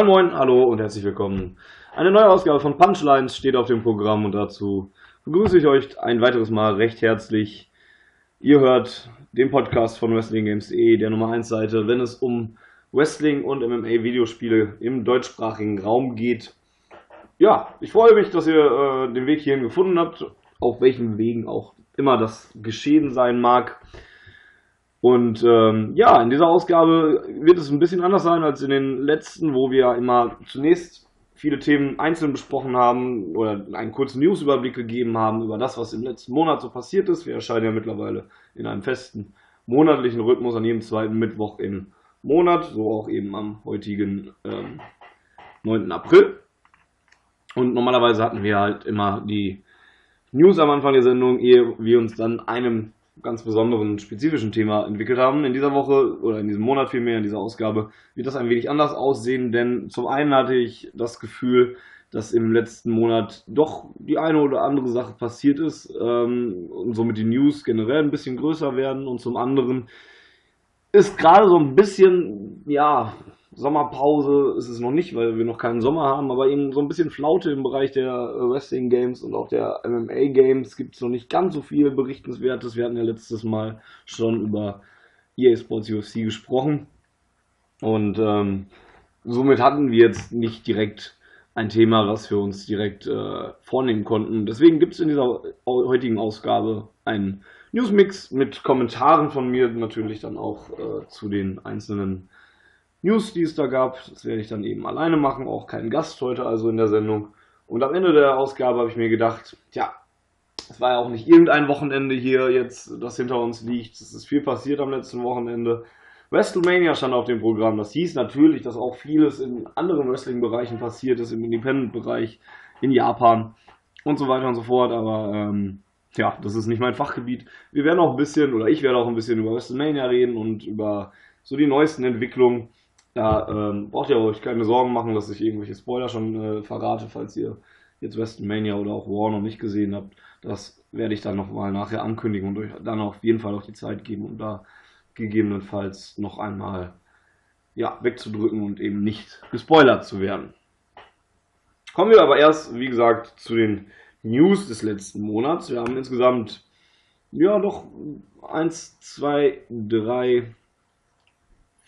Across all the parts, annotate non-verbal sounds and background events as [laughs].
Moin Moin, hallo und herzlich willkommen. Eine neue Ausgabe von Punchlines steht auf dem Programm und dazu begrüße ich euch ein weiteres Mal recht herzlich. Ihr hört den Podcast von Wrestling Games E, der Nummer 1 Seite, wenn es um Wrestling und MMA Videospiele im deutschsprachigen Raum geht. Ja, ich freue mich, dass ihr äh, den Weg hierhin gefunden habt, auf welchen Wegen auch immer das geschehen sein mag. Und ähm, ja, in dieser Ausgabe wird es ein bisschen anders sein als in den letzten, wo wir immer zunächst viele Themen einzeln besprochen haben oder einen kurzen Newsüberblick gegeben haben über das, was im letzten Monat so passiert ist. Wir erscheinen ja mittlerweile in einem festen monatlichen Rhythmus an jedem zweiten Mittwoch im Monat, so auch eben am heutigen ähm, 9. April. Und normalerweise hatten wir halt immer die News am Anfang der Sendung, ehe wir uns dann einem ganz besonderen, spezifischen Thema entwickelt haben. In dieser Woche oder in diesem Monat vielmehr, in dieser Ausgabe, wird das ein wenig anders aussehen, denn zum einen hatte ich das Gefühl, dass im letzten Monat doch die eine oder andere Sache passiert ist ähm, und somit die News generell ein bisschen größer werden und zum anderen ist gerade so ein bisschen, ja, Sommerpause ist es noch nicht, weil wir noch keinen Sommer haben, aber eben so ein bisschen Flaute im Bereich der Wrestling Games und auch der MMA Games gibt es noch nicht ganz so viel Berichtenswertes. Wir hatten ja letztes Mal schon über EA Sports UFC gesprochen und ähm, somit hatten wir jetzt nicht direkt ein Thema, was wir uns direkt äh, vornehmen konnten. Deswegen gibt es in dieser heutigen Ausgabe einen Newsmix mit Kommentaren von mir natürlich dann auch äh, zu den einzelnen News, die es da gab. Das werde ich dann eben alleine machen, auch kein Gast heute also in der Sendung. Und am Ende der Ausgabe habe ich mir gedacht, tja, es war ja auch nicht irgendein Wochenende hier jetzt, das hinter uns liegt. Es ist viel passiert am letzten Wochenende. WrestleMania stand auf dem Programm. Das hieß natürlich, dass auch vieles in anderen Wrestling-Bereichen passiert ist, im Independent-Bereich, in Japan und so weiter und so fort. Aber ähm, ja, das ist nicht mein Fachgebiet. Wir werden auch ein bisschen, oder ich werde auch ein bisschen über WrestleMania reden und über so die neuesten Entwicklungen. Da ähm, braucht ihr euch keine Sorgen machen, dass ich irgendwelche Spoiler schon äh, verrate, falls ihr jetzt WrestleMania oder auch War noch nicht gesehen habt. Das werde ich dann nochmal nachher ankündigen und euch dann auf jeden Fall auch die Zeit geben, um da gegebenenfalls noch einmal ja, wegzudrücken und eben nicht gespoilert zu werden. Kommen wir aber erst, wie gesagt, zu den News des letzten Monats. Wir haben insgesamt ja doch 1, 2, 3,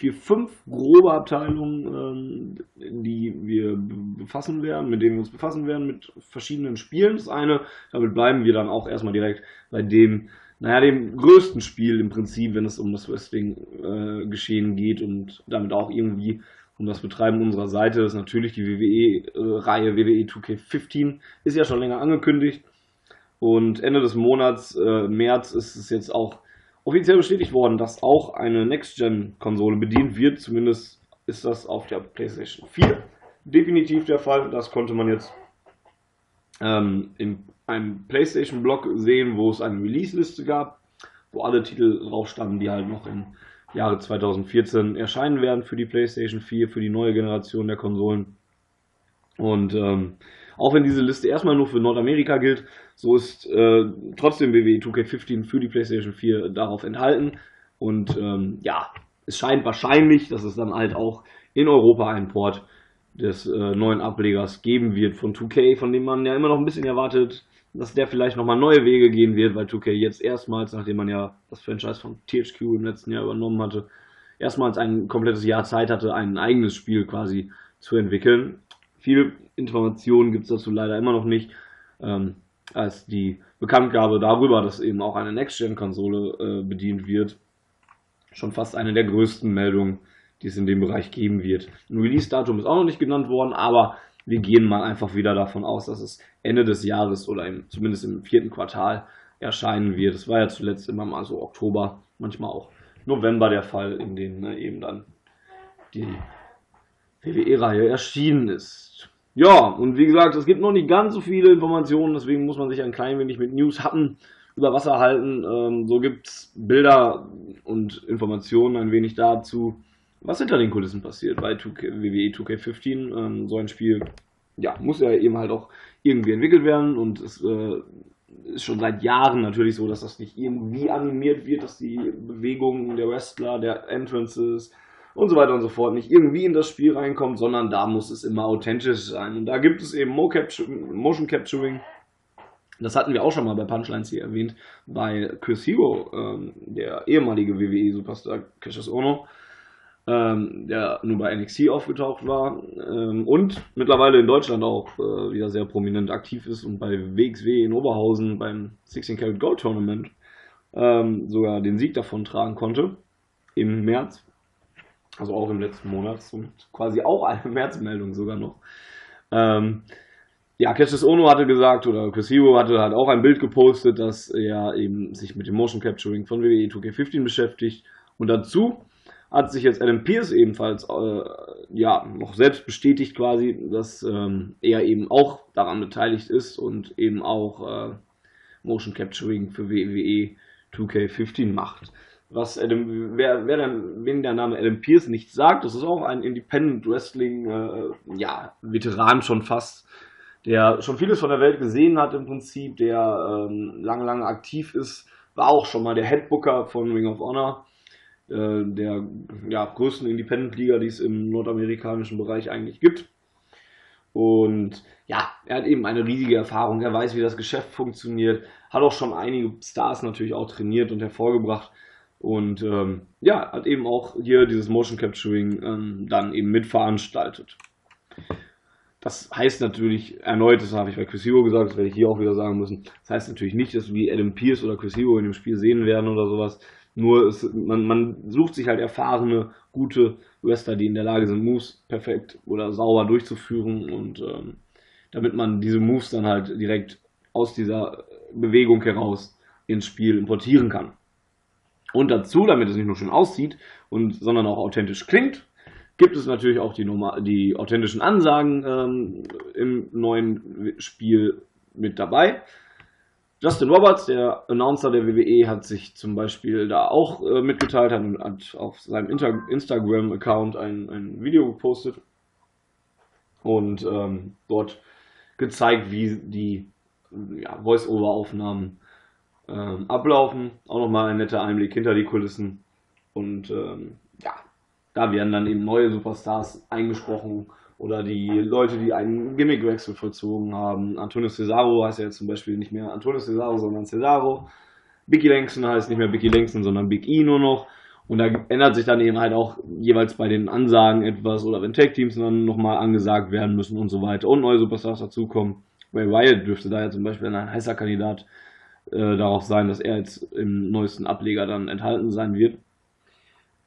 vier, fünf grobe Abteilungen, ähm, die wir befassen werden, mit denen wir uns befassen werden, mit verschiedenen Spielen. Das eine, damit bleiben wir dann auch erstmal direkt bei dem, naja, dem größten Spiel im Prinzip, wenn es um das Wrestling-Geschehen äh, geht und damit auch irgendwie um das Betreiben unserer Seite. Das ist natürlich die WWE-Reihe WWE 2K15, ist ja schon länger angekündigt. Und Ende des Monats, äh, März, ist es jetzt auch offiziell bestätigt worden, dass auch eine Next-Gen-Konsole bedient wird. Zumindest ist das auf der PlayStation 4 definitiv der Fall. Das konnte man jetzt ähm, in einem PlayStation-Blog sehen, wo es eine Release-Liste gab, wo alle Titel drauf standen, die halt noch im Jahre 2014 erscheinen werden für die PlayStation 4, für die neue Generation der Konsolen. Und ähm, auch wenn diese Liste erstmal nur für Nordamerika gilt, so ist äh, trotzdem WWE 2K15 für die PlayStation 4 darauf enthalten. Und ähm, ja, es scheint wahrscheinlich, dass es dann halt auch in Europa einen Port des äh, neuen Ablegers geben wird von 2K, von dem man ja immer noch ein bisschen erwartet, dass der vielleicht nochmal neue Wege gehen wird, weil 2K jetzt erstmals, nachdem man ja das Franchise von THQ im letzten Jahr übernommen hatte, erstmals ein komplettes Jahr Zeit hatte, ein eigenes Spiel quasi zu entwickeln. Viel Informationen gibt es dazu leider immer noch nicht. Ähm, als die Bekanntgabe darüber, dass eben auch eine Next-Gen-Konsole äh, bedient wird, schon fast eine der größten Meldungen, die es in dem Bereich geben wird. Ein Release-Datum ist auch noch nicht genannt worden, aber wir gehen mal einfach wieder davon aus, dass es Ende des Jahres oder im, zumindest im vierten Quartal erscheinen wird. Es war ja zuletzt immer mal so Oktober, manchmal auch November der Fall, in dem ne, eben dann die WWE-Reihe erschienen ist. Ja, und wie gesagt, es gibt noch nicht ganz so viele Informationen, deswegen muss man sich ein klein wenig mit News hatten über Wasser halten. Ähm, so gibt es Bilder und Informationen ein wenig dazu, was hinter den Kulissen passiert bei 2K, WWE 2K15. Ähm, so ein Spiel ja, muss ja eben halt auch irgendwie entwickelt werden und es äh, ist schon seit Jahren natürlich so, dass das nicht irgendwie animiert wird, dass die Bewegungen der Wrestler, der Entrances und so weiter und so fort nicht irgendwie in das Spiel reinkommt, sondern da muss es immer authentisch sein. Und da gibt es eben Motion Capturing. Das hatten wir auch schon mal bei Punchlines hier erwähnt, bei Chris Hero, ähm, der ehemalige WWE-Superstar Cassius Ono, ähm, der nur bei NXT aufgetaucht war ähm, und mittlerweile in Deutschland auch äh, wieder sehr prominent aktiv ist und bei WXW in Oberhausen beim 16 Karat Gold Tournament ähm, sogar den Sieg davon tragen konnte im März also auch im letzten Monat und quasi auch eine [laughs] Märzmeldung sogar noch. Ähm, ja, Cassius Ono hatte gesagt, oder Chris Hero hatte halt auch ein Bild gepostet, dass er eben sich mit dem Motion Capturing von WWE 2K15 beschäftigt. Und dazu hat sich jetzt Adam Pierce ebenfalls äh, ja noch selbst bestätigt quasi, dass ähm, er eben auch daran beteiligt ist und eben auch äh, Motion Capturing für WWE 2K15 macht was Adam, wer, wer dann, wen der Name Adam Pierce nicht sagt, das ist auch ein Independent Wrestling, äh, ja, Veteran schon fast, der schon vieles von der Welt gesehen hat im Prinzip, der ähm, lange, lange aktiv ist, war auch schon mal der Headbooker von Ring of Honor, äh, der ja, größten Independent-Liga, die es im nordamerikanischen Bereich eigentlich gibt. Und ja, er hat eben eine riesige Erfahrung, er weiß, wie das Geschäft funktioniert, hat auch schon einige Stars natürlich auch trainiert und hervorgebracht. Und ähm, ja, hat eben auch hier dieses Motion Capturing ähm, dann eben mitveranstaltet. Das heißt natürlich erneut, das habe ich bei Chris Hero gesagt, das werde ich hier auch wieder sagen müssen. Das heißt natürlich nicht, dass wir Adam Pierce oder Chris Hero in dem Spiel sehen werden oder sowas. Nur es, man, man sucht sich halt erfahrene, gute Wrestler, die in der Lage sind, Moves perfekt oder sauber durchzuführen und ähm, damit man diese Moves dann halt direkt aus dieser Bewegung heraus ins Spiel importieren kann. Und dazu, damit es nicht nur schön aussieht, und, sondern auch authentisch klingt, gibt es natürlich auch die, die authentischen Ansagen ähm, im neuen Spiel mit dabei. Justin Roberts, der Announcer der WWE, hat sich zum Beispiel da auch äh, mitgeteilt, hat, hat auf seinem Instagram-Account ein, ein Video gepostet und ähm, dort gezeigt, wie die ja, Voice-Over-Aufnahmen ähm, ablaufen. Auch nochmal ein netter Einblick hinter die Kulissen. Und ähm, ja, da werden dann eben neue Superstars eingesprochen oder die Leute, die einen Gimmickwechsel vollzogen haben. Antonio Cesaro heißt ja jetzt zum Beispiel nicht mehr Antonio Cesaro, sondern Cesaro. Bicky Langston heißt nicht mehr Bicky Langston, sondern Big E nur noch. Und da ändert sich dann eben halt auch jeweils bei den Ansagen etwas oder wenn Tag-Teams dann nochmal angesagt werden müssen und so weiter und neue Superstars dazukommen. Ray Wyatt dürfte da ja zum Beispiel ein heißer Kandidat äh, darauf sein, dass er jetzt im neuesten Ableger dann enthalten sein wird.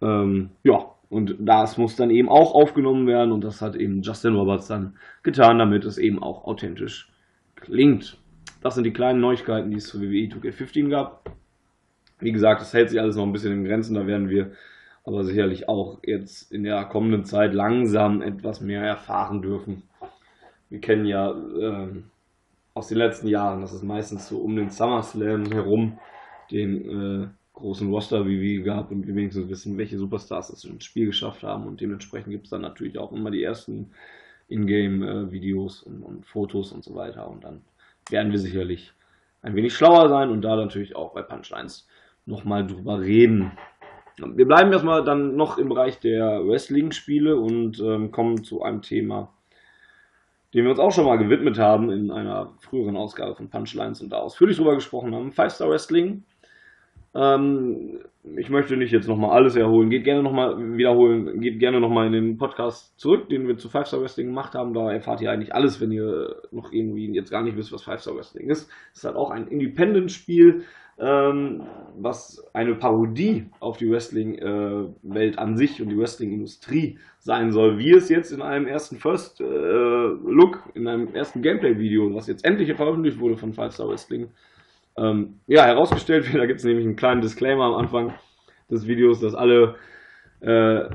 Ähm, ja, und das muss dann eben auch aufgenommen werden und das hat eben Justin Roberts dann getan, damit es eben auch authentisch klingt. Das sind die kleinen Neuigkeiten, die es zu WWE 2K15 gab. Wie gesagt, das hält sich alles noch ein bisschen in Grenzen, da werden wir aber sicherlich auch jetzt in der kommenden Zeit langsam etwas mehr erfahren dürfen. Wir kennen ja äh, aus den letzten Jahren. Das ist meistens so um den SummerSlam herum den äh, großen Roster wie wir gab und wir wenigstens wissen, welche Superstars es ins Spiel geschafft haben und dementsprechend gibt es dann natürlich auch immer die ersten Ingame-Videos und, und, Fotos und so weiter und dann werden wir sicherlich ein wenig schlauer sein und da natürlich auch bei Punchlines nochmal drüber reden. Wir bleiben erstmal dann noch im Bereich der Wrestling-Spiele und ähm, kommen zu einem Thema, dem wir uns auch schon mal gewidmet haben in einer früheren Ausgabe von Punchlines und da ausführlich drüber gesprochen haben. Five Star Wrestling. Ähm, ich möchte nicht jetzt nochmal alles erholen. Geht gerne nochmal wiederholen. Geht gerne nochmal in den Podcast zurück, den wir zu Five Star Wrestling gemacht haben. Da erfahrt ihr eigentlich alles, wenn ihr noch irgendwie jetzt gar nicht wisst, was Five Star Wrestling ist. Es ist halt auch ein Independent-Spiel ähm, was eine Parodie auf die Wrestling-Welt äh, an sich und die Wrestling-Industrie sein soll, wie es jetzt in einem ersten First äh, Look, in einem ersten Gameplay-Video, was jetzt endlich veröffentlicht wurde von Five Star Wrestling, ähm, ja, herausgestellt wird. Da gibt es nämlich einen kleinen Disclaimer am Anfang des Videos, dass alle äh,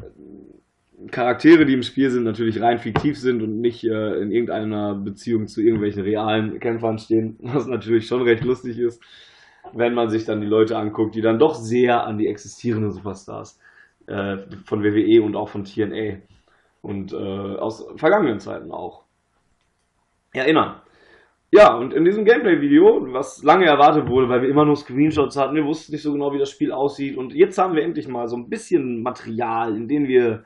Charaktere, die im Spiel sind, natürlich rein fiktiv sind und nicht äh, in irgendeiner Beziehung zu irgendwelchen realen Kämpfern stehen, was natürlich schon recht lustig ist wenn man sich dann die Leute anguckt, die dann doch sehr an die existierenden Superstars äh, von WWE und auch von TNA und äh, aus vergangenen Zeiten auch erinnern. Ja, und in diesem Gameplay-Video, was lange erwartet wurde, weil wir immer nur Screenshots hatten, wir wussten nicht so genau, wie das Spiel aussieht. Und jetzt haben wir endlich mal so ein bisschen Material, in dem wir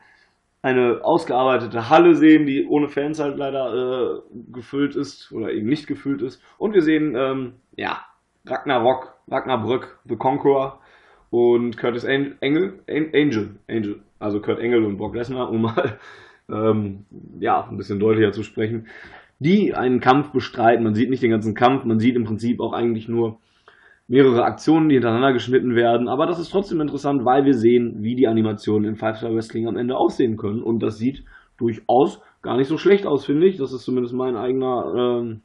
eine ausgearbeitete Halle sehen, die ohne Fans halt leider äh, gefüllt ist oder eben nicht gefüllt ist. Und wir sehen, ähm, ja, Ragnarok, Ragnarbrück, The Conqueror und Curtis Engel, Angel, Angel, also Kurt Engel und Brock Lesnar, um mal ähm, ja, ein bisschen deutlicher zu sprechen, die einen Kampf bestreiten. Man sieht nicht den ganzen Kampf, man sieht im Prinzip auch eigentlich nur mehrere Aktionen, die hintereinander geschnitten werden. Aber das ist trotzdem interessant, weil wir sehen, wie die Animationen in Five Star Wrestling am Ende aussehen können. Und das sieht durchaus gar nicht so schlecht aus, finde ich. Das ist zumindest mein eigener ähm,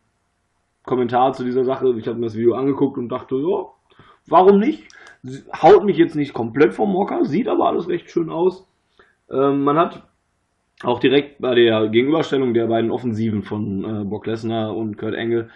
Kommentar zu dieser Sache. Ich habe mir das Video angeguckt und dachte, ja, warum nicht? Haut mich jetzt nicht komplett vom Mocker, sieht aber alles recht schön aus. Ähm, man hat auch direkt bei der Gegenüberstellung der beiden Offensiven von äh, Brock Lesnar und Kurt Angle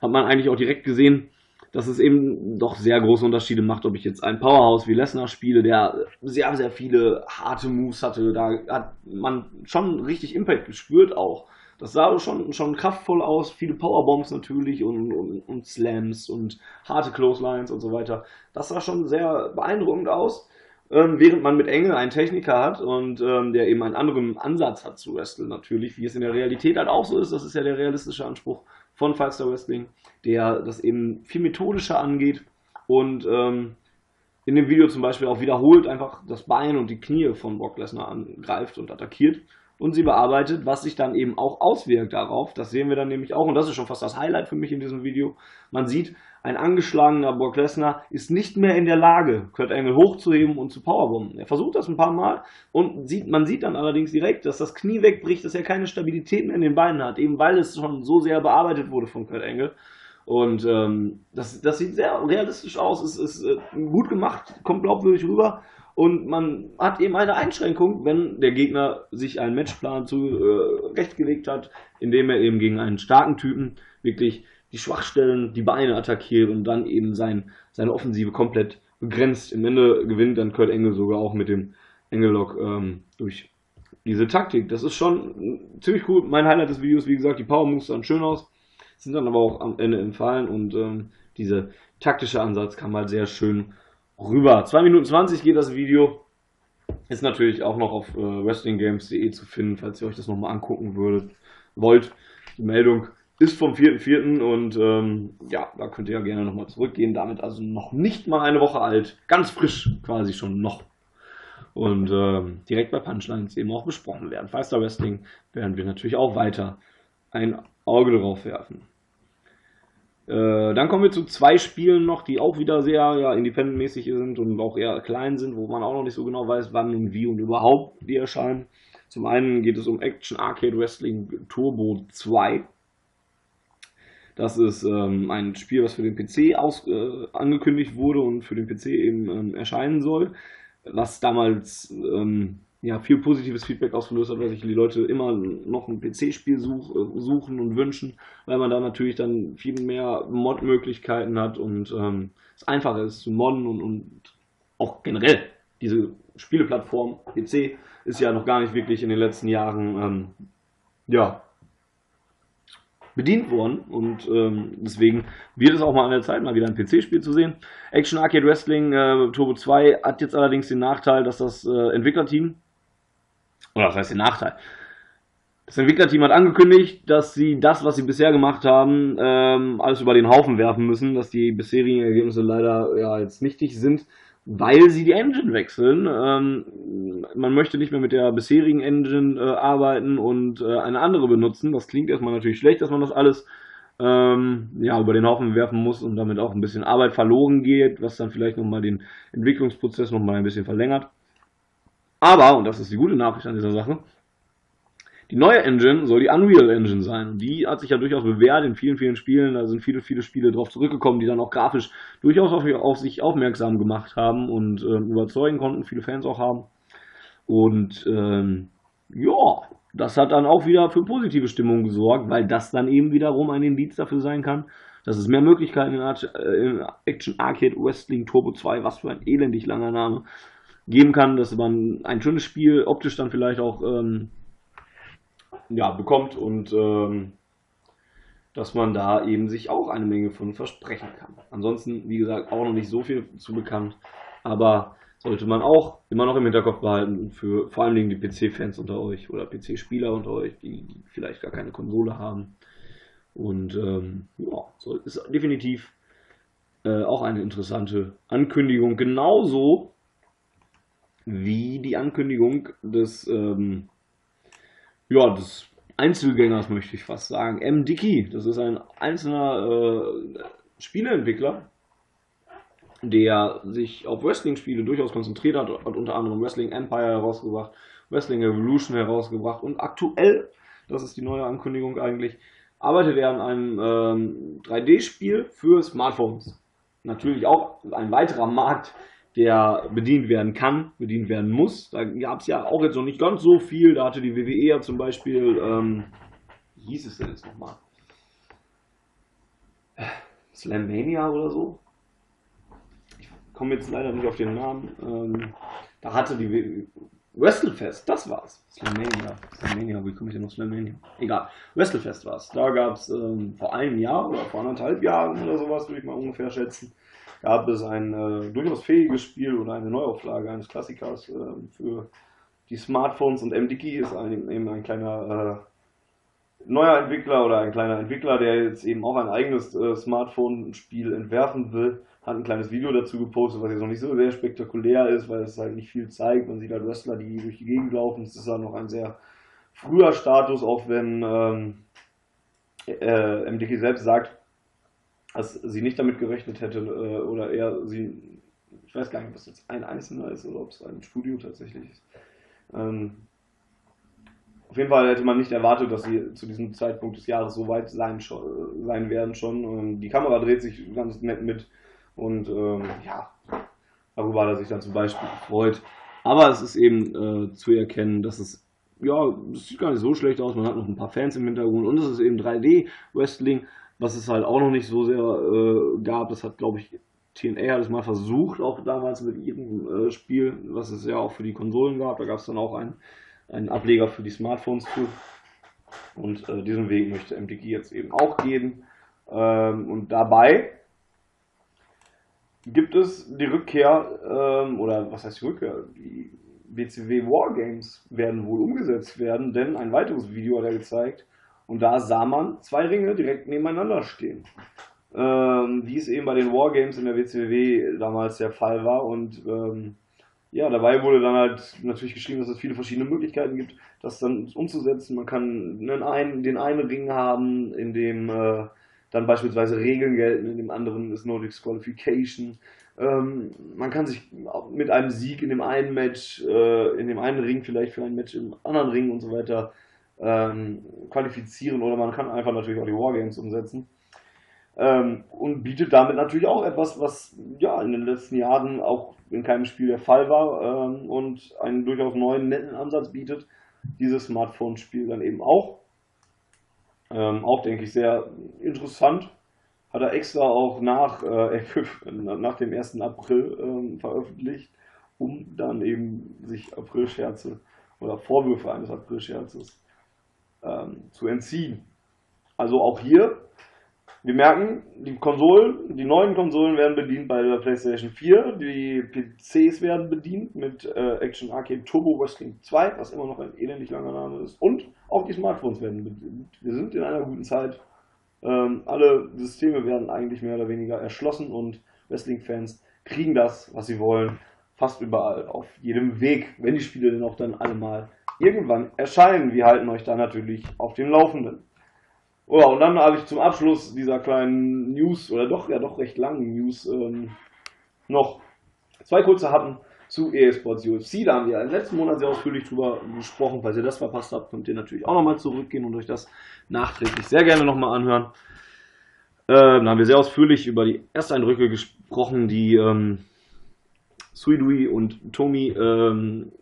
hat man eigentlich auch direkt gesehen, dass es eben doch sehr große Unterschiede macht, ob ich jetzt ein Powerhouse wie Lesnar spiele, der sehr, sehr viele harte Moves hatte. Da hat man schon richtig Impact gespürt auch. Das sah schon, schon kraftvoll aus, viele Powerbombs natürlich und, und, und Slams und harte Clotheslines und so weiter. Das sah schon sehr beeindruckend aus ähm, während man mit Engel einen Techniker hat und ähm, der eben einen anderen Ansatz hat zu Wrestling natürlich, wie es in der Realität halt auch so ist. Das ist ja der realistische Anspruch von Five Star Wrestling, der das eben viel methodischer angeht und ähm, in dem Video zum Beispiel auch wiederholt einfach das Bein und die Knie von Brock Lesnar angreift und attackiert und sie bearbeitet, was sich dann eben auch auswirkt darauf. Das sehen wir dann nämlich auch und das ist schon fast das Highlight für mich in diesem Video. Man sieht, ein angeschlagener Brock Lesnar ist nicht mehr in der Lage, Kurt Angle hochzuheben und zu powerbomben. Er versucht das ein paar Mal und sieht, man sieht dann allerdings direkt, dass das Knie wegbricht, dass er keine Stabilität mehr in den Beinen hat, eben weil es schon so sehr bearbeitet wurde von Kurt Angle. Und ähm, das, das sieht sehr realistisch aus, es ist äh, gut gemacht, kommt glaubwürdig rüber. Und man hat eben eine Einschränkung, wenn der Gegner sich einen Matchplan zurechtgelegt äh, hat, indem er eben gegen einen starken Typen wirklich die Schwachstellen, die Beine attackiert und dann eben sein, seine Offensive komplett begrenzt. Im Ende gewinnt dann Kurt Engel sogar auch mit dem Engellock ähm, durch diese Taktik. Das ist schon ziemlich gut. Mein Highlight des Videos, wie gesagt, die Power Moves sahen schön aus, sind dann aber auch am Ende entfallen und ähm, dieser taktische Ansatz kam halt sehr schön rüber. 2 Minuten 20 geht das Video. Ist natürlich auch noch auf äh, wrestlinggames.de zu finden, falls ihr euch das nochmal angucken würdet, wollt. Die Meldung ist vom 4.4. und ähm, ja, da könnt ihr ja gerne nochmal zurückgehen. Damit also noch nicht mal eine Woche alt. Ganz frisch quasi schon noch. Und ähm, direkt bei Punchlines eben auch besprochen werden. Five Wrestling werden wir natürlich auch weiter ein Auge drauf werfen. Äh, dann kommen wir zu zwei Spielen noch, die auch wieder sehr ja, independent-mäßig sind und auch eher klein sind, wo man auch noch nicht so genau weiß, wann und wie und überhaupt die erscheinen. Zum einen geht es um Action Arcade Wrestling Turbo 2. Das ist ähm, ein Spiel, was für den PC aus, äh, angekündigt wurde und für den PC eben ähm, erscheinen soll. Was damals ähm, ja, viel positives Feedback ausgelöst hat, weil sich die Leute immer noch ein PC-Spiel such, äh, suchen und wünschen, weil man da natürlich dann viel mehr Mod-Möglichkeiten hat und ähm, es einfacher ist zu modden und, und auch generell diese Spieleplattform PC ist ja noch gar nicht wirklich in den letzten Jahren ähm, ja, bedient worden und ähm, deswegen wird es auch mal an der Zeit, mal wieder ein PC-Spiel zu sehen. Action Arcade Wrestling äh, Turbo 2 hat jetzt allerdings den Nachteil, dass das äh, Entwicklerteam, oder was heißt den Nachteil? Das Entwicklerteam hat angekündigt, dass sie das, was sie bisher gemacht haben, ähm, alles über den Haufen werfen müssen, dass die bisherigen Ergebnisse leider ja, jetzt nichtig sind weil sie die Engine wechseln. Ähm, man möchte nicht mehr mit der bisherigen Engine äh, arbeiten und äh, eine andere benutzen. Das klingt erstmal natürlich schlecht, dass man das alles ähm, ja, über den Haufen werfen muss und damit auch ein bisschen Arbeit verloren geht, was dann vielleicht nochmal den Entwicklungsprozess nochmal ein bisschen verlängert. Aber, und das ist die gute Nachricht an dieser Sache, die neue Engine soll die Unreal Engine sein. Und die hat sich ja durchaus bewährt in vielen, vielen Spielen. Da sind viele, viele Spiele drauf zurückgekommen, die dann auch grafisch durchaus auf, auf sich aufmerksam gemacht haben und äh, überzeugen konnten, viele Fans auch haben. Und ähm, ja, das hat dann auch wieder für positive Stimmung gesorgt, weil das dann eben wiederum ein Indiz dafür sein kann, dass es mehr Möglichkeiten in, Art, äh, in Action Arcade Wrestling Turbo 2, was für ein elendig langer Name, geben kann, dass man ein schönes Spiel optisch dann vielleicht auch ähm, ja, bekommt und ähm, dass man da eben sich auch eine Menge von versprechen kann. Ansonsten, wie gesagt, auch noch nicht so viel zu bekannt, aber sollte man auch immer noch im Hinterkopf behalten für vor allem die PC-Fans unter euch oder PC-Spieler unter euch, die, die, vielleicht gar keine Konsole haben. Und ähm, ja, so ist definitiv äh, auch eine interessante Ankündigung. Genauso wie die Ankündigung des, ähm, ja, des Einzelgängers, möchte ich fast sagen. M. Dickey, das ist ein einzelner äh, Spieleentwickler, der sich auf Wrestling-Spiele durchaus konzentriert hat, hat unter anderem Wrestling Empire herausgebracht, Wrestling Evolution herausgebracht und aktuell, das ist die neue Ankündigung eigentlich, arbeitet er an einem ähm, 3D-Spiel für Smartphones. Natürlich auch ein weiterer Markt, der bedient werden kann, bedient werden muss. Da gab es ja auch jetzt noch nicht ganz so viel. Da hatte die WWE ja zum Beispiel, ähm, wie hieß es denn jetzt nochmal? Slammania oder so? Ich komme jetzt leider nicht auf den Namen. Ähm, da hatte die WWE, Wrestlefest, das war's. Slammania. Slammania, wie komme ich denn auf Slammania? Egal. Wrestlefest war's. Da gab es ähm, vor einem Jahr oder vor anderthalb Jahren oder sowas, würde ich mal ungefähr schätzen, gab es ein äh, durchaus fähiges Spiel oder eine Neuauflage eines Klassikers äh, für die Smartphones und MDK ist ein, eben ein kleiner äh, neuer Entwickler oder ein kleiner Entwickler, der jetzt eben auch ein eigenes äh, Smartphone-Spiel entwerfen will, hat ein kleines Video dazu gepostet, was jetzt noch nicht so sehr spektakulär ist, weil es halt nicht viel zeigt. Man sieht halt Wrestler, die durch die Gegend laufen. Es ist halt noch ein sehr früher Status, auch wenn ähm, äh, MDK selbst sagt, dass sie nicht damit gerechnet hätte äh, oder eher sie, ich weiß gar nicht, ob es jetzt ein Einzelner ist oder ob es ein Studio tatsächlich ist. Ähm, auf jeden Fall hätte man nicht erwartet, dass sie zu diesem Zeitpunkt des Jahres so weit sein, schon, sein werden schon. Ähm, die Kamera dreht sich ganz nett mit und ähm, ja, darüber hat er sich dann zum Beispiel gefreut. Aber es ist eben äh, zu erkennen, dass es, ja, es sieht gar nicht so schlecht aus. Man hat noch ein paar Fans im Hintergrund und es ist eben 3D-Wrestling was es halt auch noch nicht so sehr äh, gab. Das hat, glaube ich, TNA hat es mal versucht, auch damals mit ihrem äh, Spiel, was es ja auch für die Konsolen gab. Da gab es dann auch einen, einen Ableger für die Smartphones zu. Und äh, diesen Weg möchte MTG jetzt eben auch gehen. Ähm, und dabei gibt es die Rückkehr, ähm, oder was heißt die Rückkehr? Die BCW Wargames werden wohl umgesetzt werden, denn ein weiteres Video hat er gezeigt, und da sah man zwei Ringe direkt nebeneinander stehen. Ähm, wie es eben bei den Wargames in der WCW damals der Fall war. Und ähm, ja, dabei wurde dann halt natürlich geschrieben, dass es viele verschiedene Möglichkeiten gibt, das dann umzusetzen. Man kann einen, den einen Ring haben, in dem äh, dann beispielsweise Regeln gelten, in dem anderen ist No Disqualification. Ähm, man kann sich mit einem Sieg in dem einen Match, äh, in dem einen Ring vielleicht für ein Match im anderen Ring und so weiter ähm, qualifizieren oder man kann einfach natürlich auch die Wargames umsetzen. Ähm, und bietet damit natürlich auch etwas, was ja in den letzten Jahren auch in keinem Spiel der Fall war ähm, und einen durchaus neuen, netten Ansatz bietet. Dieses Smartphone-Spiel dann eben auch. Ähm, auch, denke ich, sehr interessant. Hat er extra auch nach, äh, [laughs] nach dem 1. April ähm, veröffentlicht, um dann eben sich Aprilscherze oder Vorwürfe eines Aprilscherzes ähm, zu entziehen. Also auch hier, wir merken, die Konsolen, die neuen Konsolen werden bedient bei der PlayStation 4, die PCs werden bedient mit äh, Action Arcade Turbo Wrestling 2, was immer noch ein elendig langer Name ist, und auch die Smartphones werden bedient. Wir sind in einer guten Zeit. Ähm, alle Systeme werden eigentlich mehr oder weniger erschlossen und Wrestling-Fans kriegen das, was sie wollen, fast überall, auf jedem Weg, wenn die Spiele denn auch dann alle mal irgendwann erscheinen. Wir halten euch da natürlich auf dem Laufenden. Oh, und dann habe ich zum Abschluss dieser kleinen News, oder doch, ja doch recht langen News, ähm, noch zwei kurze Happen zu ESports UFC. Da haben wir im letzten Monat sehr ausführlich drüber gesprochen. Falls ihr das verpasst habt, könnt ihr natürlich auch nochmal zurückgehen und euch das nachträglich sehr gerne nochmal anhören. Ähm, da haben wir sehr ausführlich über die Ersteindrücke gesprochen, die ähm, Suidui und Tomi ähm,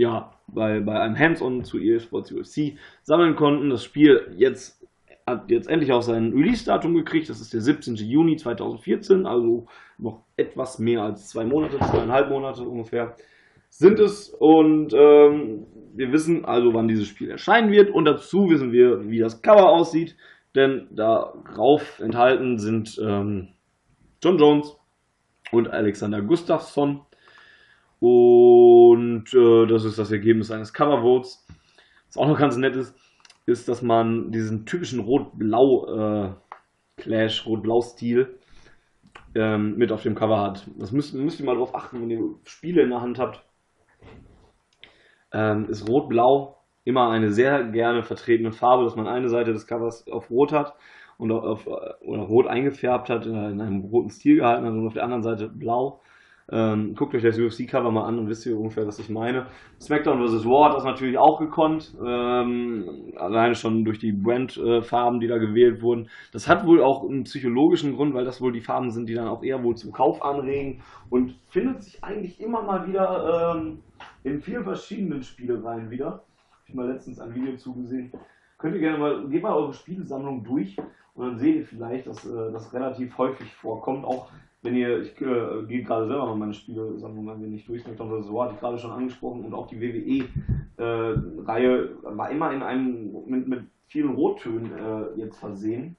ja, bei, bei einem Hands-on zu EA Sports UFC sammeln konnten. Das Spiel jetzt hat jetzt endlich auch sein Release-Datum gekriegt. Das ist der 17. Juni 2014, also noch etwas mehr als zwei Monate, zweieinhalb Monate ungefähr sind es. Und ähm, wir wissen also, wann dieses Spiel erscheinen wird. Und dazu wissen wir, wie das Cover aussieht. denn darauf enthalten sind ähm, John Jones und Alexander Gustafsson. Und äh, das ist das Ergebnis eines Covervotes. Was auch noch ganz nett ist, ist, dass man diesen typischen Rot-Blau äh, Rot-Blau-Stil ähm, mit auf dem Cover hat. Das müsst, müsst ihr mal darauf achten, wenn ihr Spiele in der Hand habt. Ähm, ist Rot-Blau immer eine sehr gerne vertretene Farbe, dass man eine Seite des Covers auf Rot hat und auf, oder rot eingefärbt hat, in einem roten Stil gehalten hat und auf der anderen Seite blau. Ähm, guckt euch das UFC-Cover mal an und wisst ihr ungefähr, was ich meine. SmackDown vs. War hat das natürlich auch gekonnt. Ähm, alleine schon durch die Brand-Farben, die da gewählt wurden. Das hat wohl auch einen psychologischen Grund, weil das wohl die Farben sind, die dann auch eher wohl zum Kauf anregen und findet sich eigentlich immer mal wieder ähm, in vielen verschiedenen Spielereien wieder. Habe ich mal letztens ein Video zugesehen. Könnt ihr gerne mal, geht mal eure Spielsammlung durch und dann seht ihr vielleicht, dass äh, das relativ häufig vorkommt. Auch wenn ihr, ich äh, gehe gerade selber mal meine Spielesammlung ein wenig durch, McDonald's so hatte ich gerade schon angesprochen und auch die WWE-Reihe äh, war immer in einem mit, mit vielen Rottönen äh, jetzt versehen.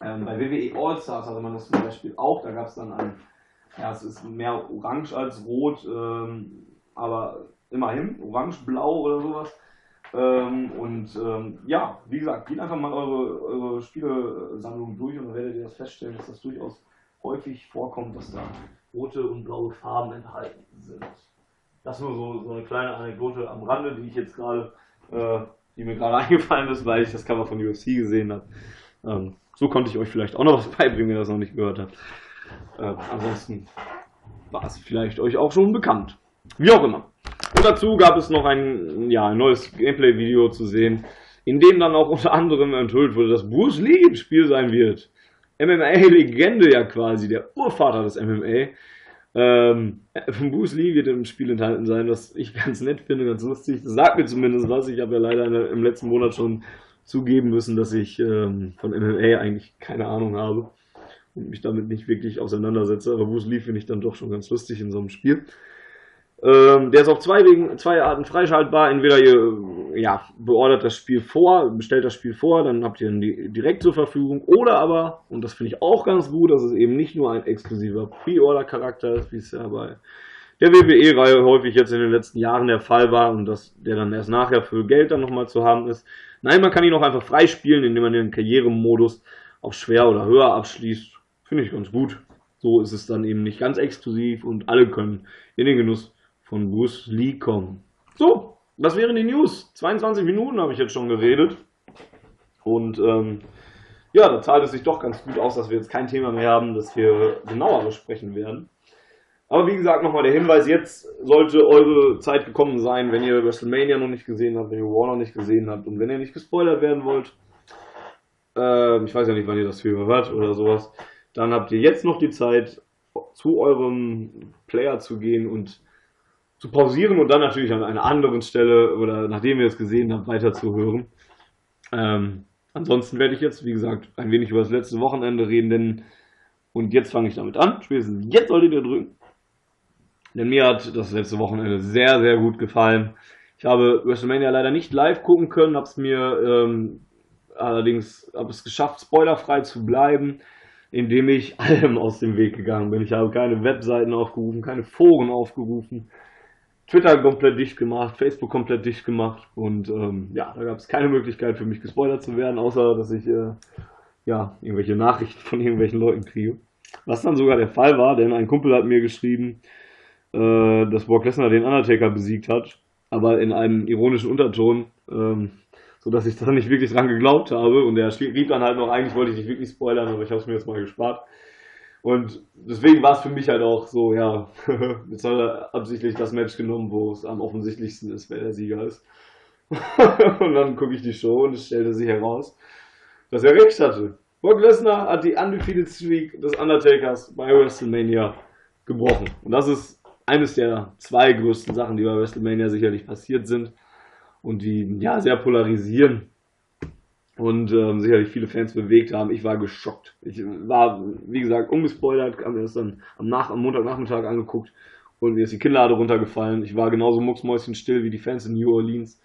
Ähm, bei WWE All-Stars hatte man das zum Beispiel auch, da gab es dann ein, ja, es ist mehr orange als rot, ähm, aber immerhin, orange-blau oder sowas. Ähm, und ähm, ja, wie gesagt, geht einfach mal eure, eure Spielesammlung durch und dann werdet ihr das feststellen, dass das durchaus häufig vorkommt, dass da rote und blaue Farben enthalten sind. Das nur so, so eine kleine Anekdote am Rande, die ich jetzt gerade, äh, die mir gerade [laughs] eingefallen ist, weil ich das Cover von UFC gesehen habe. Ähm, so konnte ich euch vielleicht auch noch was [laughs] beibringen, wenn ihr das noch nicht gehört habt. Äh, ansonsten war es vielleicht euch auch schon bekannt. Wie auch immer. Und dazu gab es noch ein, ja, ein neues Gameplay-Video zu sehen, in dem dann auch unter anderem enthüllt wurde, dass Bruce Lee im Spiel sein wird. MMA-Legende ja quasi, der Urvater des MMA. Ähm, von Bruce Lee wird im Spiel enthalten sein, was ich [laughs] ganz nett finde, ganz lustig. Das sagt mir zumindest was. Ich habe ja leider im letzten Monat schon zugeben müssen, dass ich ähm, von MMA eigentlich keine Ahnung habe und mich damit nicht wirklich auseinandersetze. Aber Bruce Lee finde ich dann doch schon ganz lustig in so einem Spiel. Ähm, der ist auf zwei Wegen, zwei Arten freischaltbar. Entweder ihr ja, beordert das Spiel vor, bestellt das Spiel vor, dann habt ihr ihn direkt zur Verfügung. Oder aber, und das finde ich auch ganz gut, dass es eben nicht nur ein exklusiver Pre-Order-Charakter ist, wie es ja bei der WWE-Reihe häufig jetzt in den letzten Jahren der Fall war und dass der dann erst nachher für Geld dann nochmal zu haben ist. Nein, man kann ihn auch einfach freispielen, indem man den Karrieremodus auf schwer oder höher abschließt. Finde ich ganz gut. So ist es dann eben nicht ganz exklusiv und alle können in den Genuss von Bruce Lee kommen. So, das wären die News. 22 Minuten habe ich jetzt schon geredet. Und ähm, ja, da zahlt es sich doch ganz gut aus, dass wir jetzt kein Thema mehr haben, das wir genauer besprechen werden. Aber wie gesagt, nochmal der Hinweis, jetzt sollte eure Zeit gekommen sein, wenn ihr WrestleMania noch nicht gesehen habt, wenn ihr War noch nicht gesehen habt und wenn ihr nicht gespoilert werden wollt. Äh, ich weiß ja nicht, wann ihr das für hört oder sowas. Dann habt ihr jetzt noch die Zeit, zu eurem Player zu gehen und zu pausieren und dann natürlich an einer anderen Stelle oder nachdem ihr es gesehen habt, weiterzuhören. Ähm, ansonsten werde ich jetzt, wie gesagt, ein wenig über das letzte Wochenende reden, denn und jetzt fange ich damit an. Spätestens jetzt solltet ihr drücken. Denn mir hat das letzte Wochenende sehr, sehr gut gefallen. Ich habe WrestleMania leider nicht live gucken können, habe es mir ähm, allerdings habe es geschafft, spoilerfrei zu bleiben, indem ich [laughs] allem aus dem Weg gegangen bin. Ich habe keine Webseiten aufgerufen, keine Foren aufgerufen. Twitter komplett dicht gemacht, Facebook komplett dicht gemacht und ähm, ja, da gab es keine Möglichkeit für mich gespoilert zu werden, außer dass ich äh, ja irgendwelche Nachrichten von irgendwelchen Leuten kriege. Was dann sogar der Fall war, denn ein Kumpel hat mir geschrieben, äh, dass Brock Lesnar den Undertaker besiegt hat, aber in einem ironischen Unterton, ähm, so dass ich da nicht wirklich dran geglaubt habe und er rief dann halt noch, eigentlich wollte ich nicht wirklich spoilern, aber ich habe es mir jetzt mal gespart. Und deswegen war es für mich halt auch so, ja, [laughs] jetzt hat er absichtlich das Match genommen, wo es am offensichtlichsten ist, wer der Sieger ist. [laughs] und dann gucke ich die Show und es stellte sich heraus, dass er recht hatte. Brock Lesnar hat die Undefeated Streak des Undertakers bei WrestleMania gebrochen. Und das ist eines der zwei größten Sachen, die bei WrestleMania sicherlich passiert sind und die ja sehr polarisieren und ähm, sicherlich viele Fans bewegt haben. Ich war geschockt. Ich war, wie gesagt, ungespoilert, haben mir das dann am, Nach am Montagnachmittag angeguckt und mir ist die Kinnlade runtergefallen. Ich war genauso mucksmäuschenstill wie die Fans in New Orleans.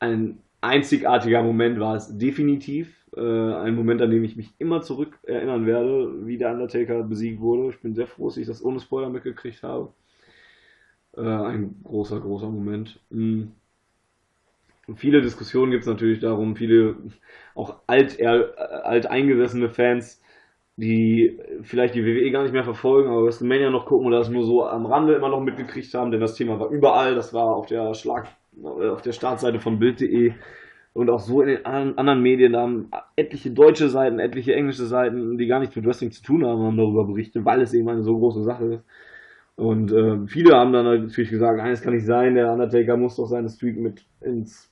Ein einzigartiger Moment war es definitiv. Äh, ein Moment, an dem ich mich immer zurück erinnern werde, wie der Undertaker besiegt wurde. Ich bin sehr froh, dass ich das ohne Spoiler mitgekriegt habe. Äh, ein großer, großer Moment. Mhm. Viele Diskussionen gibt es natürlich darum, viele auch alt, eher, alt eingesessene Fans, die vielleicht die WWE gar nicht mehr verfolgen, aber WrestleMania noch gucken oder das nur so am Rande immer noch mitgekriegt haben, denn das Thema war überall, das war auf der Schlag, auf der Startseite von Bild.de und auch so in den anderen Medien, da haben etliche deutsche Seiten, etliche englische Seiten, die gar nichts mit Wrestling zu tun haben, haben darüber berichtet, weil es eben eine so große Sache ist. Und äh, viele haben dann natürlich gesagt, nein, das kann nicht sein, der Undertaker muss doch seine Streak mit ins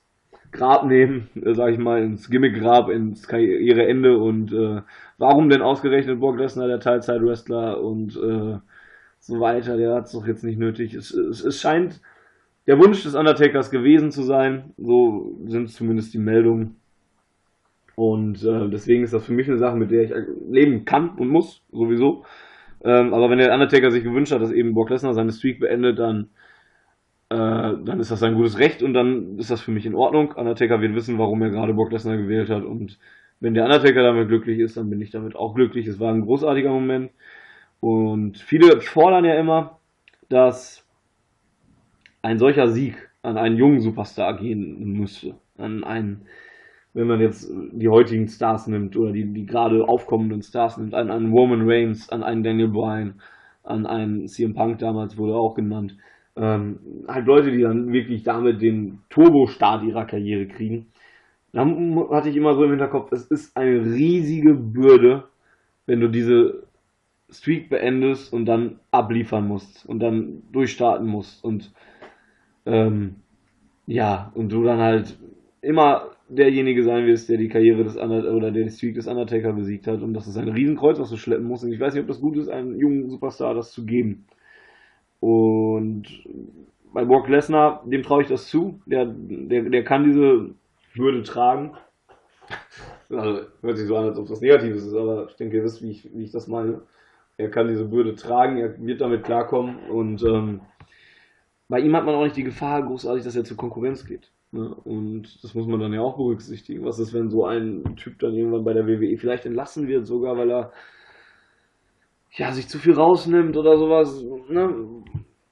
Grab nehmen, äh, sag ich mal, ins Gimmick-Grab, ins Karriereende und äh, warum denn ausgerechnet Brock Lesnar, der Teilzeit-Wrestler und äh, so weiter, der hat es doch jetzt nicht nötig. Es, es, es, scheint der Wunsch des Undertakers gewesen zu sein, so sind zumindest die Meldungen. Und äh, deswegen ist das für mich eine Sache, mit der ich leben kann und muss, sowieso. Ähm, aber wenn der Undertaker sich gewünscht hat, dass eben Brock Lesnar seine Streak beendet, dann äh, dann ist das sein gutes Recht und dann ist das für mich in Ordnung. Undertaker wird wissen, warum er gerade Brock Lesnar gewählt hat und wenn der Undertaker damit glücklich ist, dann bin ich damit auch glücklich. Es war ein großartiger Moment und viele fordern ja immer, dass ein solcher Sieg an einen jungen Superstar gehen müsste, an einen wenn man jetzt die heutigen Stars nimmt oder die, die gerade aufkommenden Stars nimmt, an einen Roman Reigns, an einen Daniel Bryan, an einen CM Punk damals wurde auch genannt, ähm, halt Leute, die dann wirklich damit den Turbo-Start ihrer Karriere kriegen. Da hatte ich immer so im Hinterkopf, es ist eine riesige Bürde, wenn du diese Streak beendest und dann abliefern musst und dann durchstarten musst und ähm, ja, und du dann halt immer derjenige sein wirst, der die Karriere des Undertaker oder der die Streak des Undertaker besiegt hat und das ist ein Riesenkreuz, was du schleppen musst und ich weiß nicht, ob das gut ist, einem jungen Superstar das zu geben. Und bei Brock Lesnar, dem traue ich das zu. Der, der, der kann diese Würde tragen. [laughs] Also, hört sich so an, als ob das Negatives ist, aber ich denke, ihr wisst, wie ich, wie ich das meine. Er kann diese Bürde tragen, er wird damit klarkommen und ähm, bei ihm hat man auch nicht die Gefahr großartig, dass er zur Konkurrenz geht. Ne? Und das muss man dann ja auch berücksichtigen. Was ist, wenn so ein Typ dann irgendwann bei der WWE vielleicht entlassen wird, sogar weil er ja, sich zu viel rausnimmt oder sowas, ne?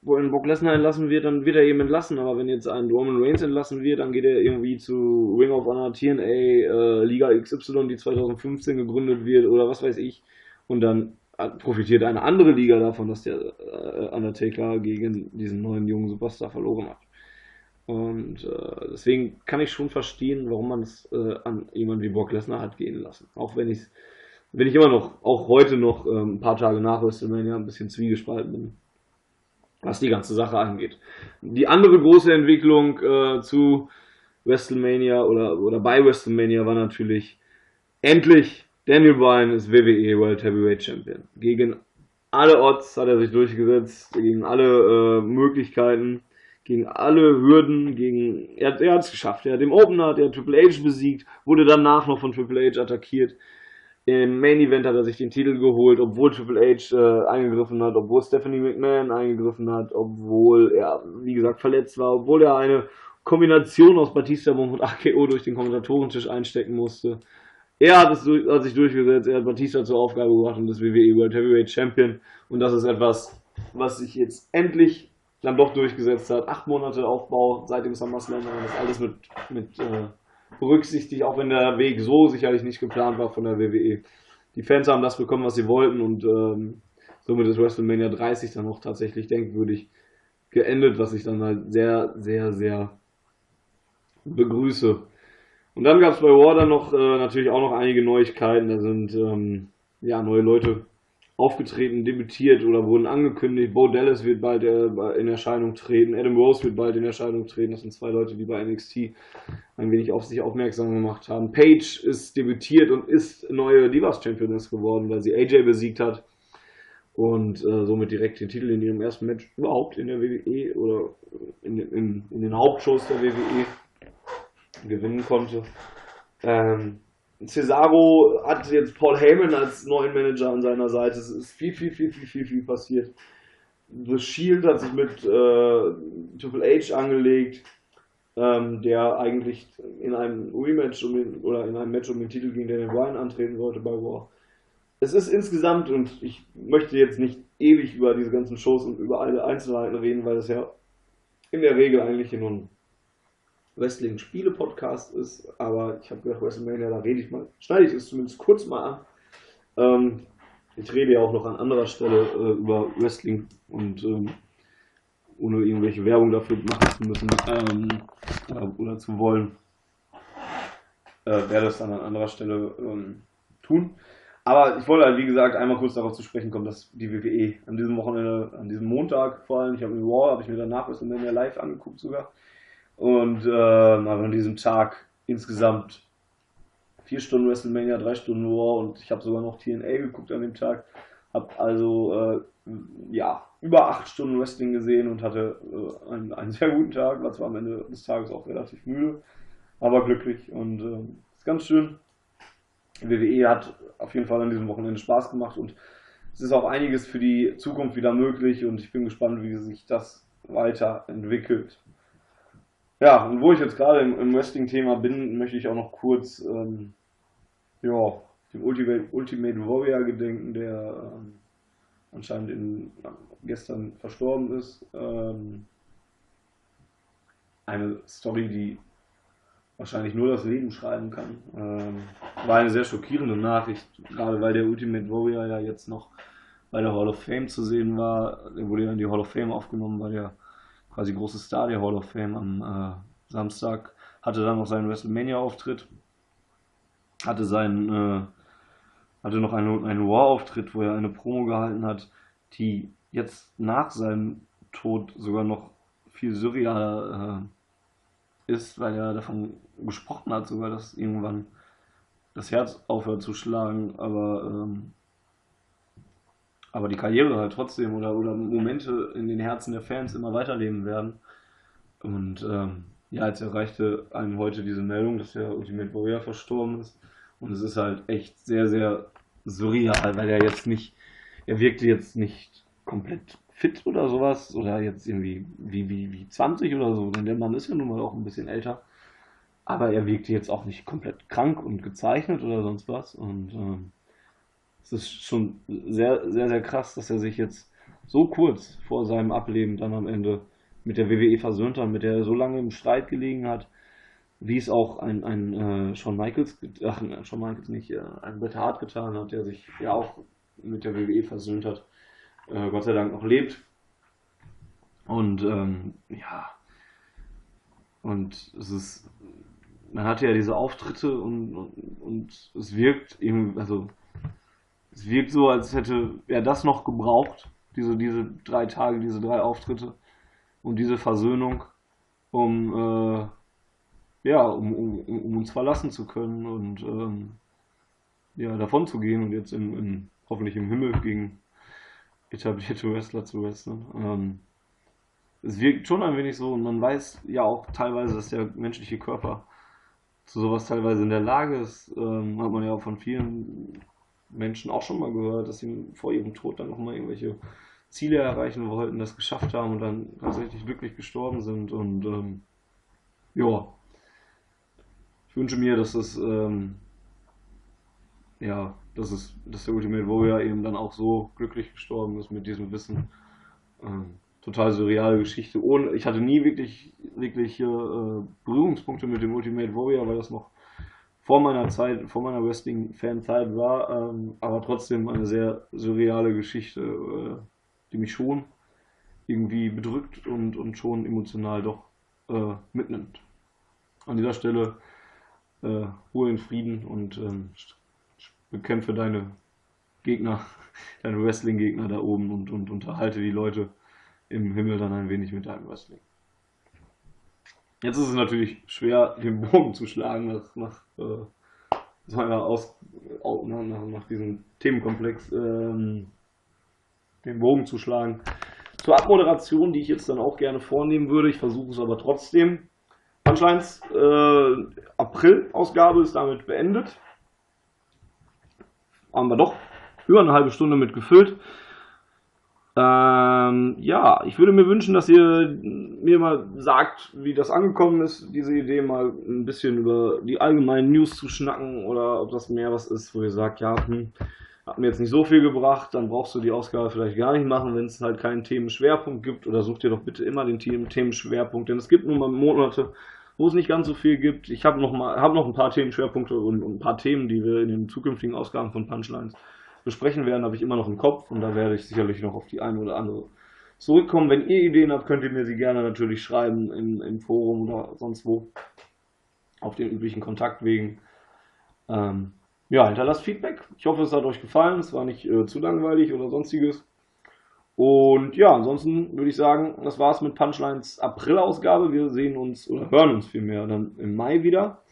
Wo ein Brock Lesnar entlassen wird, dann wird er eben entlassen. Aber wenn jetzt ein Roman Reigns entlassen wird, dann geht er irgendwie zu Ring of Honor TNA, äh, Liga XY, die 2015 gegründet wird oder was weiß ich. Und dann profitiert eine andere Liga davon, dass der äh, Undertaker gegen diesen neuen jungen Superstar verloren hat. Und äh, deswegen kann ich schon verstehen, warum man es äh, an jemanden wie Brock Lesnar hat gehen lassen. Auch wenn ich es bin ich immer noch, auch heute noch ähm, ein paar Tage nach WrestleMania ein bisschen zwiegespalten bin, was die ganze Sache angeht. Die andere große Entwicklung äh, zu WrestleMania oder, oder bei WrestleMania war natürlich endlich Daniel Bryan ist WWE World Heavyweight Champion. Gegen alle Odds hat er sich durchgesetzt, gegen alle äh, Möglichkeiten, gegen alle Hürden, gegen er, er hat es geschafft. Er hat den Opener, der Triple H besiegt, wurde danach noch von Triple H attackiert. Im Main Event hat er sich den Titel geholt, obwohl Triple H äh, eingegriffen hat, obwohl Stephanie McMahon eingegriffen hat, obwohl er, wie gesagt, verletzt war, obwohl er eine Kombination aus Batista Bomb und AKO durch den Kommentatorentisch einstecken musste. Er hat, es, hat sich durchgesetzt, er hat Batista zur Aufgabe gebracht und ist WWE World Heavyweight Champion. Und das ist etwas, was sich jetzt endlich dann doch durchgesetzt hat. Acht Monate Aufbau seit dem SummerSlam, und das alles mit, mit äh, berücksichtigt, auch wenn der Weg so sicherlich nicht geplant war von der WWE. Die Fans haben das bekommen, was sie wollten und ähm, somit ist WrestleMania 30 dann auch tatsächlich denkwürdig geendet, was ich dann halt sehr, sehr, sehr begrüße. Und dann gab es bei War noch äh, natürlich auch noch einige Neuigkeiten. Da sind ähm, ja neue Leute aufgetreten, debütiert oder wurden angekündigt. Bo Dallas wird bald äh, in Erscheinung treten. Adam Rose wird bald in Erscheinung treten. Das sind zwei Leute, die bei NXT ein wenig auf sich aufmerksam gemacht haben. Paige ist debütiert und ist neue Divas Championess geworden, weil sie AJ besiegt hat und äh, somit direkt den Titel in ihrem ersten Match überhaupt in der WWE oder in, in, in den Hauptshows der WWE gewinnen konnte. Ähm, Cesaro hat jetzt Paul Heyman als neuen Manager an seiner Seite. Es ist viel, viel, viel, viel, viel, viel passiert. The Shield hat sich mit äh, Triple H angelegt. ähm, der eigentlich in einem Rematch um den, oder in einem Match um den Titel gegen Daniel Bryan antreten sollte bei War. Es ist insgesamt, und ich möchte jetzt nicht ewig über diese ganzen Shows und über alle Einzelheiten reden, weil das ja in der Regel eigentlich nur ein Wrestling-Spiele-Podcast ist, aber ich habe gedacht, WrestleMania, da rede ich mal, schneide ich es zumindest kurz mal an. Ähm, ich rede ja auch noch an anderer Stelle äh, über Wrestling und ähm, ohne irgendwelche Werbung dafür machen zu müssen ähm, oder, oder, zu wollen, äh, werde es dann an anderer Stelle ähm, tun. Aber ich wollte halt, wie gesagt, einmal kurz darauf zu sprechen kommen, dass die WWE an diesem Wochenende, an diesem Montag vor allem, ich habe Raw, habe ich mir danach WrestleMania live angeguckt sogar, und äh, aber an diesem Tag insgesamt vier Stunden WrestleMania, drei Stunden Raw und ich habe sogar noch TNA geguckt an dem Tag. Habe also äh, ja über acht Stunden Wrestling gesehen und hatte äh, einen, einen, sehr guten Tag. War zwar am Ende des Tages auch relativ müde, aber glücklich und äh, ist ganz schön. WWE hat auf jeden Fall an diesem Wochenende Spaß gemacht und es ist auch einiges für die Zukunft wieder möglich und ich bin gespannt, wie sich das weiterentwickelt. Ja, und wo ich jetzt gerade im, im Wrestling-Thema bin, möchte ich auch noch kurz ähm, ja, dem Ultimate, Ultimate Warrior gedenken, der ähm, anscheinend in, gestern verstorben ist. Ähm, eine Story, die wahrscheinlich nur das Leben schreiben kann. Ähm, war eine sehr schockierende Nachricht, gerade weil der Ultimate Warrior ja jetzt noch bei der Hall of Fame zu sehen war. Er wurde ja in die Hall of Fame aufgenommen, war der quasi große Star der Hall of Fame am äh, Samstag. Hatte dann noch seinen WrestleMania-Auftritt. Hatte seinen, äh, hatte noch einen, einen Raw-Auftritt, wo er eine Promo gehalten hat, die jetzt nach seinem Tod sogar noch viel surrealer äh, ist, weil er davon gesprochen hat, sogar, dass irgendwann das Herz aufhört zu schlagen, aber ähm, aber die Karriere halt trotzdem oder, oder Momente in den Herzen der Fans immer weiterleben werden. Und ähm, ja, jetzt erreichte einem heute diese Meldung, dass der Ultimate Warrior verstorben ist. Und es ist halt echt sehr, sehr surreal, weil er jetzt nicht, er wirkte jetzt nicht komplett fit oder sowas oder jetzt irgendwie wie, wie, wie 20 oder so, denn der Mann ist ja nun mal auch ein bisschen älter. Aber er wirkte jetzt auch nicht komplett krank und gezeichnet oder sonst was. Und ähm, es ist schon sehr, sehr, sehr krass, dass er sich jetzt so kurz vor seinem Ableben dann am Ende mit der WWE versöhnt hat, mit der er so lange im Streit gelegen hat, wie es auch ein, ein äh, Shawn Michaels, ach, Shawn Michaels nicht, äh, ein Bret Hart getan hat, der sich ja auch mit der WWE versöhnt hat, äh, Gott sei Dank noch lebt. Und ähm, ja, und es ist, man hatte ja diese Auftritte und, und, und es wirkt irgendwie, also es wirkt so, als hätte er das noch gebraucht, diese, diese drei Tage, diese drei Auftritte und diese Versöhnung, um, äh, ja, um, um, um, uns verlassen zu können und ähm, ja, davon zu gehen und jetzt im, im, hoffentlich im Himmel gegen etablierte Wrestler zu wresteln. Ähm, es wirkt schon ein wenig so und man weiß ja auch teilweise, dass der menschliche Körper zu sowas teilweise in der Lage ist. Ähm, hat man ja auch von vielen Menschen auch schon mal gehört, dass sie vor ihrem Tod dann nochmal irgendwelche Ziele erreichen wollten, das geschafft haben und dann tatsächlich glücklich gestorben sind. Und ähm, ja, ich wünsche mir, dass es ähm, ja, dass es, dass der Ultimate Warrior eben dann auch so glücklich gestorben ist mit diesem Wissen. Ähm, total surreale Geschichte. Ohne, ich hatte nie wirklich, wirklich äh, Berührungspunkte mit dem Ultimate Warrior, weil das noch vor meiner Zeit, vor meiner Wrestling-Fan-Zeit war, ähm, aber trotzdem eine sehr surreale Geschichte, äh, die mich schon irgendwie bedrückt und, und schon emotional doch äh, mitnimmt. An dieser Stelle äh, Ruhe in Frieden und ähm, bekämpfe deine Gegner, [laughs] deine Wrestling-Gegner da oben und, und unterhalte die Leute im Himmel dann ein wenig mit deinem Wrestling. Jetzt ist es natürlich schwer, den Bogen zu schlagen nach, nach, äh, aus, nach, nach, nach diesem Themenkomplex, ähm, den Bogen zu schlagen. Zur Abmoderation, die ich jetzt dann auch gerne vornehmen würde, ich versuche es aber trotzdem. Punchlines äh, April-Ausgabe ist damit beendet. Haben wir doch über eine halbe Stunde mit gefüllt. Ähm, ja, ich würde mir wünschen, dass ihr mir mal sagt, wie das angekommen ist, diese Idee mal ein bisschen über die allgemeinen News zu schnacken oder ob das mehr was ist, wo ihr sagt, ja, hm, hat mir jetzt nicht so viel gebracht, dann brauchst du die Ausgabe vielleicht gar nicht machen, wenn es halt keinen Themenschwerpunkt gibt oder such dir doch bitte immer den Themenschwerpunkt, denn es gibt nun mal Monate, wo es nicht ganz so viel gibt. Ich habe noch mal hab noch ein paar Themenschwerpunkte und, und ein paar Themen, die wir in den zukünftigen Ausgaben von Punchlines besprechen werden, habe ich immer noch im Kopf und da werde ich sicherlich noch auf die eine oder andere zurückkommen. Wenn ihr Ideen habt, könnt ihr mir sie gerne natürlich schreiben im, im Forum oder sonst wo auf den üblichen Kontaktwegen. Ähm, ja, hinterlasst Feedback. Ich hoffe, es hat euch gefallen. Es war nicht äh, zu langweilig oder sonstiges. Und ja, ansonsten würde ich sagen, das war's mit Punchlines April-Ausgabe. Wir sehen uns oder hören uns vielmehr dann im Mai wieder.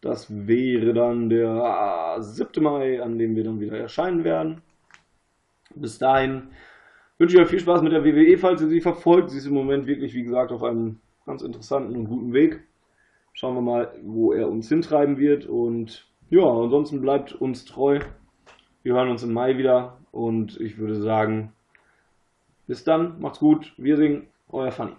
Das wäre dann der 7. Mai, an dem wir dann wieder erscheinen werden. Bis dahin wünsche ich euch viel Spaß mit der WWE, falls ihr sie verfolgt. Sie ist im Moment wirklich, wie gesagt, auf einem ganz interessanten und guten Weg. Schauen wir mal, wo er uns hintreiben wird. Und ja, ansonsten bleibt uns treu. Wir hören uns im Mai wieder. Und ich würde sagen, bis dann, macht's gut. Wir singen, euer Fanny.